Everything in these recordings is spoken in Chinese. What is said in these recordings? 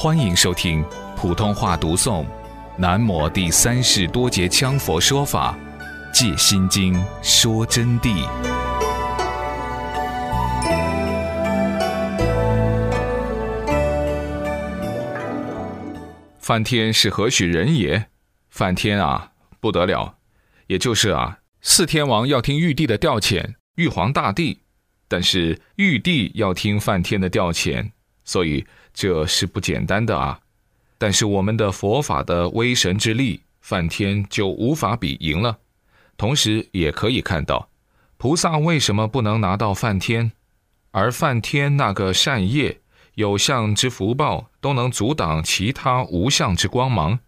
欢迎收听普通话读诵《南摩第三世多杰羌佛说法·戒心经》说真谛。梵天是何许人也？梵天啊，不得了，也就是啊，四天王要听玉帝的调遣，玉皇大帝，但是玉帝要听梵天的调遣，所以。这是不简单的啊！但是我们的佛法的威神之力，梵天就无法比赢了。同时也可以看到，菩萨为什么不能拿到梵天，而梵天那个善业、有相之福报都能阻挡其他无相之光芒？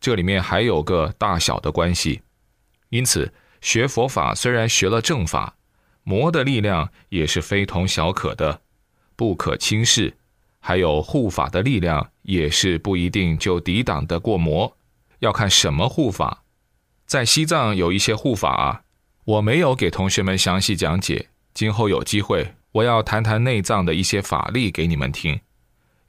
这里面还有个大小的关系。因此，学佛法虽然学了正法，魔的力量也是非同小可的，不可轻视。还有护法的力量也是不一定就抵挡得过魔，要看什么护法。在西藏有一些护法啊，我没有给同学们详细讲解。今后有机会，我要谈谈内藏的一些法力给你们听。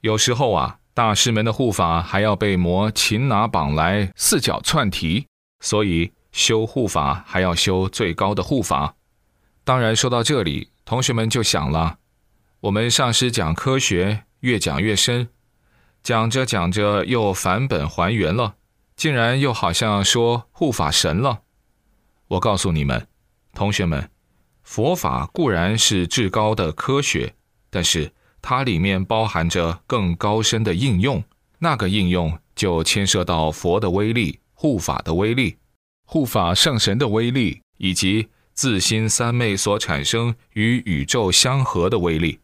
有时候啊，大师们的护法还要被魔擒拿绑来四脚窜蹄，所以修护法还要修最高的护法。当然说到这里，同学们就想了，我们上师讲科学。越讲越深，讲着讲着又返本还原了，竟然又好像说护法神了。我告诉你们，同学们，佛法固然是至高的科学，但是它里面包含着更高深的应用，那个应用就牵涉到佛的威力、护法的威力、护法圣神的威力，以及自心三昧所产生与宇宙相合的威力。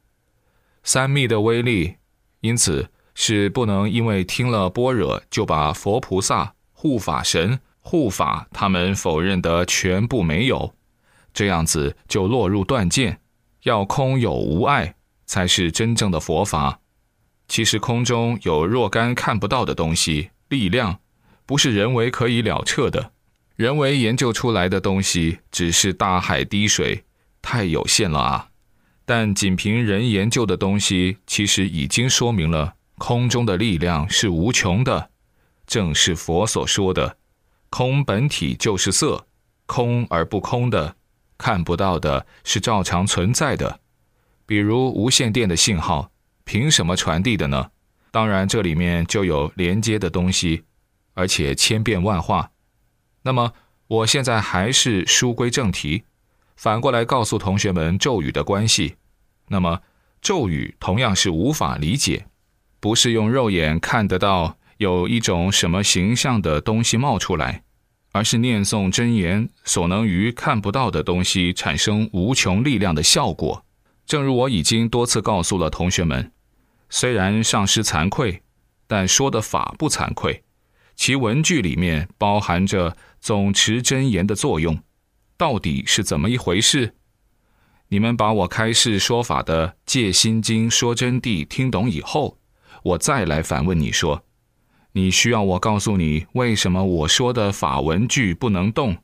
三密的威力，因此是不能因为听了般若就把佛菩萨、护法神、护法他们否认得全部没有，这样子就落入断见。要空有无碍，才是真正的佛法。其实空中有若干看不到的东西，力量不是人为可以了彻的。人为研究出来的东西，只是大海滴水，太有限了啊。但仅凭人研究的东西，其实已经说明了空中的力量是无穷的，正是佛所说的“空本体就是色，空而不空的，看不到的是照常存在的”。比如无线电的信号，凭什么传递的呢？当然，这里面就有连接的东西，而且千变万化。那么，我现在还是书归正题。反过来告诉同学们咒语的关系，那么咒语同样是无法理解，不是用肉眼看得到有一种什么形象的东西冒出来，而是念诵真言所能于看不到的东西产生无穷力量的效果。正如我已经多次告诉了同学们，虽然上师惭愧，但说的法不惭愧，其文句里面包含着总持真言的作用。到底是怎么一回事？你们把我开示说法的《戒心经》说真谛听懂以后，我再来反问你说：你需要我告诉你为什么我说的法文句不能动？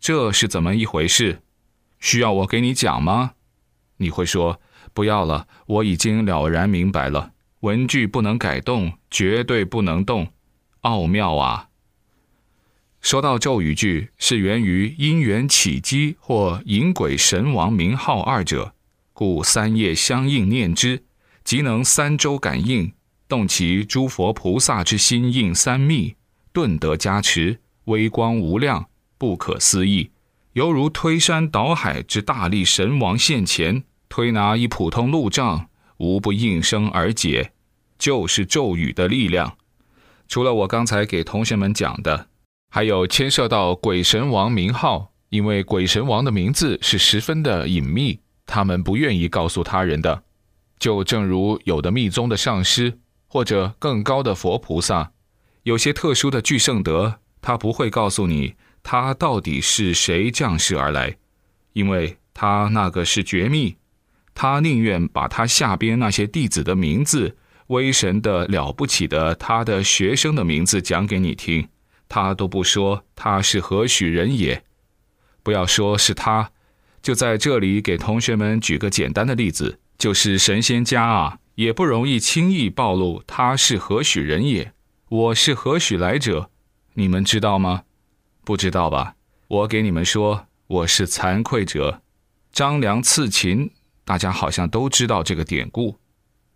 这是怎么一回事？需要我给你讲吗？你会说不要了，我已经了然明白了，文句不能改动，绝对不能动，奥妙啊！说到咒语句，是源于因缘起机或引鬼神王名号二者，故三业相应念之，即能三周感应，动其诸佛菩萨之心应三密，顿得加持，微光无量，不可思议，犹如推山倒海之大力神王现前，推拿一普通路障，无不应声而解，就是咒语的力量。除了我刚才给同学们讲的。还有牵涉到鬼神王名号，因为鬼神王的名字是十分的隐秘，他们不愿意告诉他人的。就正如有的密宗的上师或者更高的佛菩萨，有些特殊的具圣德，他不会告诉你他到底是谁降世而来，因为他那个是绝密，他宁愿把他下边那些弟子的名字、威神的了不起的他的学生的名字讲给你听。他都不说他是何许人也，不要说是他，就在这里给同学们举个简单的例子，就是神仙家啊，也不容易轻易暴露他是何许人也。我是何许来者？你们知道吗？不知道吧？我给你们说，我是惭愧者。张良刺秦，大家好像都知道这个典故。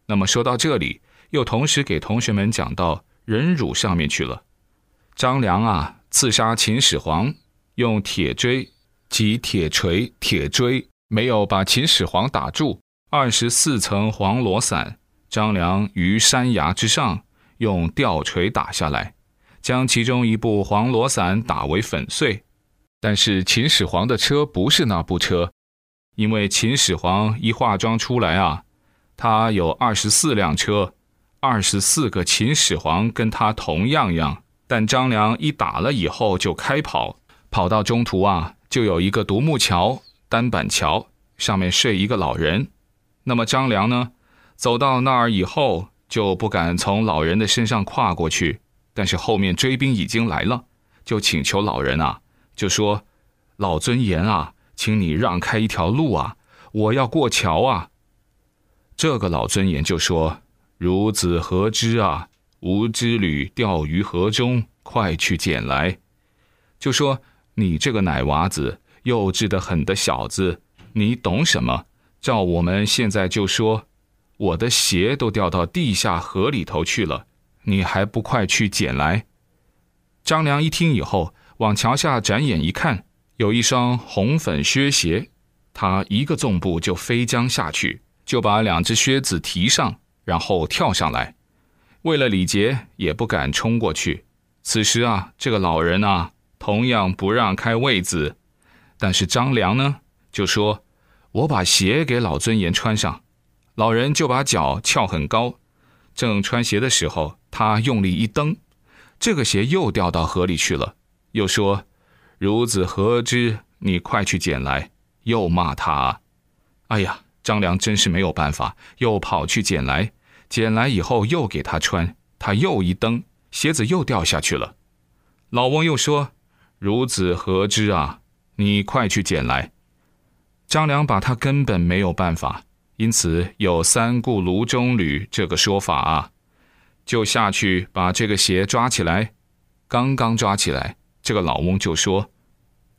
那么说到这里，又同时给同学们讲到忍辱上面去了。张良啊，刺杀秦始皇，用铁锥及铁锤、铁锥，没有把秦始皇打住。二十四层黄罗伞，张良于山崖之上用吊锤打下来，将其中一部黄罗伞打为粉碎。但是秦始皇的车不是那部车，因为秦始皇一化妆出来啊，他有二十四辆车，二十四个秦始皇跟他同样样。但张良一打了以后就开跑，跑到中途啊，就有一个独木桥、单板桥，上面睡一个老人。那么张良呢，走到那儿以后就不敢从老人的身上跨过去，但是后面追兵已经来了，就请求老人啊，就说：“老尊严啊，请你让开一条路啊，我要过桥啊。”这个老尊严就说：“孺子何知啊？吾之旅掉于河中，快去捡来。”就说：“你这个奶娃子，幼稚的很的小子，你懂什么？”照我们现在就说，我的鞋都掉到地下河里头去了，你还不快去捡来？张良一听以后，往桥下展眼一看，有一双红粉靴鞋，他一个纵步就飞将下去，就把两只靴子提上，然后跳上来。为了礼节，也不敢冲过去。此时啊，这个老人啊，同样不让开位子，但是张良呢，就说。我把鞋给老尊严穿上，老人就把脚翘很高，正穿鞋的时候，他用力一蹬，这个鞋又掉到河里去了。又说：“孺子何知？你快去捡来。”又骂他。哎呀，张良真是没有办法，又跑去捡来。捡来以后又给他穿，他又一蹬，鞋子又掉下去了。老翁又说：“孺子何知啊？你快去捡来。”张良把他根本没有办法，因此有三顾炉中履这个说法啊，就下去把这个鞋抓起来。刚刚抓起来，这个老翁就说：“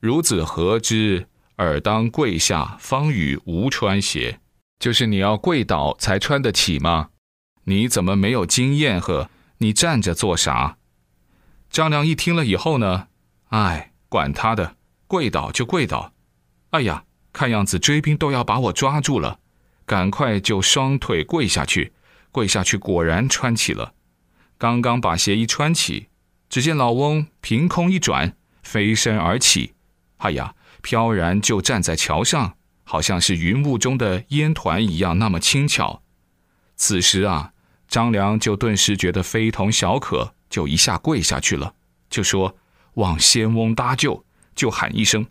孺子何知？尔当跪下，方与吾穿鞋。就是你要跪倒才穿得起吗？你怎么没有经验？呵，你站着做啥？”张良一听了以后呢，哎，管他的，跪倒就跪倒。哎呀！看样子追兵都要把我抓住了，赶快就双腿跪下去，跪下去果然穿起了。刚刚把鞋一穿起，只见老翁凭空一转，飞身而起，哎呀，飘然就站在桥上，好像是云雾中的烟团一样，那么轻巧。此时啊，张良就顿时觉得非同小可，就一下跪下去了，就说：“望仙翁搭救！”就喊一声。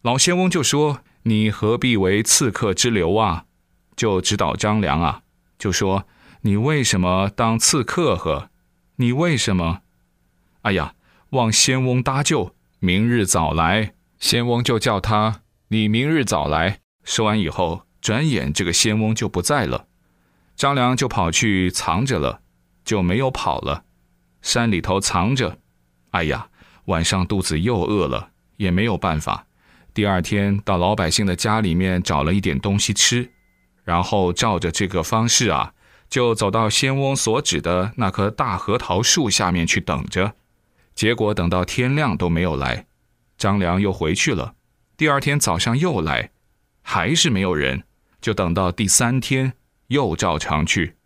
老仙翁就说：“你何必为刺客之流啊？”就指导张良啊，就说：“你为什么当刺客？呵，你为什么？”哎呀，望仙翁搭救，明日早来。仙翁就叫他：“你明日早来。”说完以后，转眼这个仙翁就不在了。张良就跑去藏着了，就没有跑了，山里头藏着。哎呀，晚上肚子又饿了，也没有办法。第二天到老百姓的家里面找了一点东西吃，然后照着这个方式啊，就走到仙翁所指的那棵大核桃树下面去等着。结果等到天亮都没有来，张良又回去了。第二天早上又来，还是没有人。就等到第三天又照常去。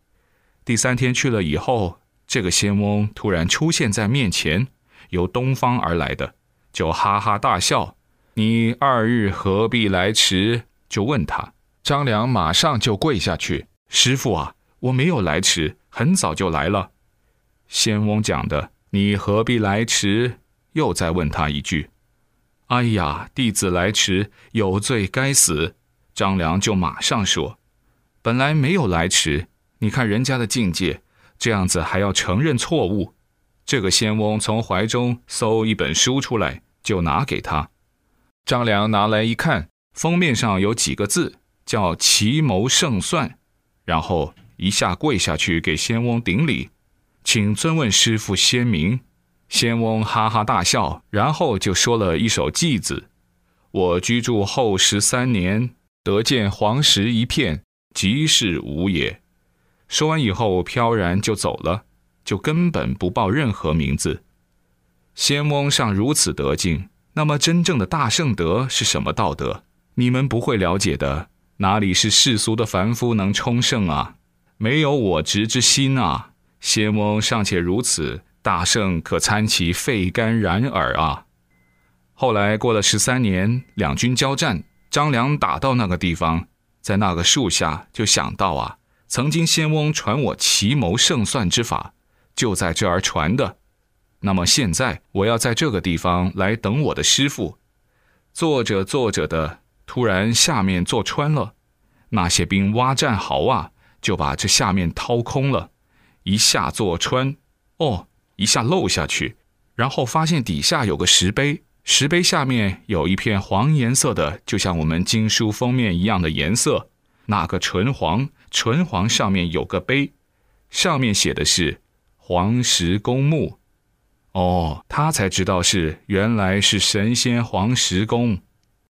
第三天去了以后，这个仙翁突然出现在面前，由东方而来的，就哈哈大笑。你二日何必来迟？就问他。张良马上就跪下去：“师傅啊，我没有来迟，很早就来了。”仙翁讲的：“你何必来迟？”又再问他一句：“哎呀，弟子来迟，有罪该死。”张良就马上说：“本来没有来迟，你看人家的境界，这样子还要承认错误。”这个仙翁从怀中搜一本书出来，就拿给他。张良拿来一看，封面上有几个字，叫“奇谋胜算”，然后一下跪下去给仙翁顶礼，请尊问师傅仙名。仙翁哈哈大笑，然后就说了一首偈子：“我居住后十三年，得见黄石一片，即是无也。”说完以后，飘然就走了，就根本不报任何名字。仙翁尚如此德境，那么真正的大圣德是什么道德？你们不会了解的。哪里是世俗的凡夫能充盛啊？没有我执之心啊！仙翁尚且如此，大圣可参其肺肝然耳啊！后来过了十三年，两军交战，张良打到那个地方，在那个树下，就想到啊，曾经仙翁传我奇谋胜算之法，就在这儿传的。那么现在我要在这个地方来等我的师傅。坐着坐着的。突然，下面坐穿了，那些兵挖战壕啊，就把这下面掏空了，一下坐穿，哦，一下漏下去，然后发现底下有个石碑，石碑下面有一片黄颜色的，就像我们经书封面一样的颜色，那个纯黄，纯黄上面有个碑，上面写的是黄石公墓，哦，他才知道是原来是神仙黄石公。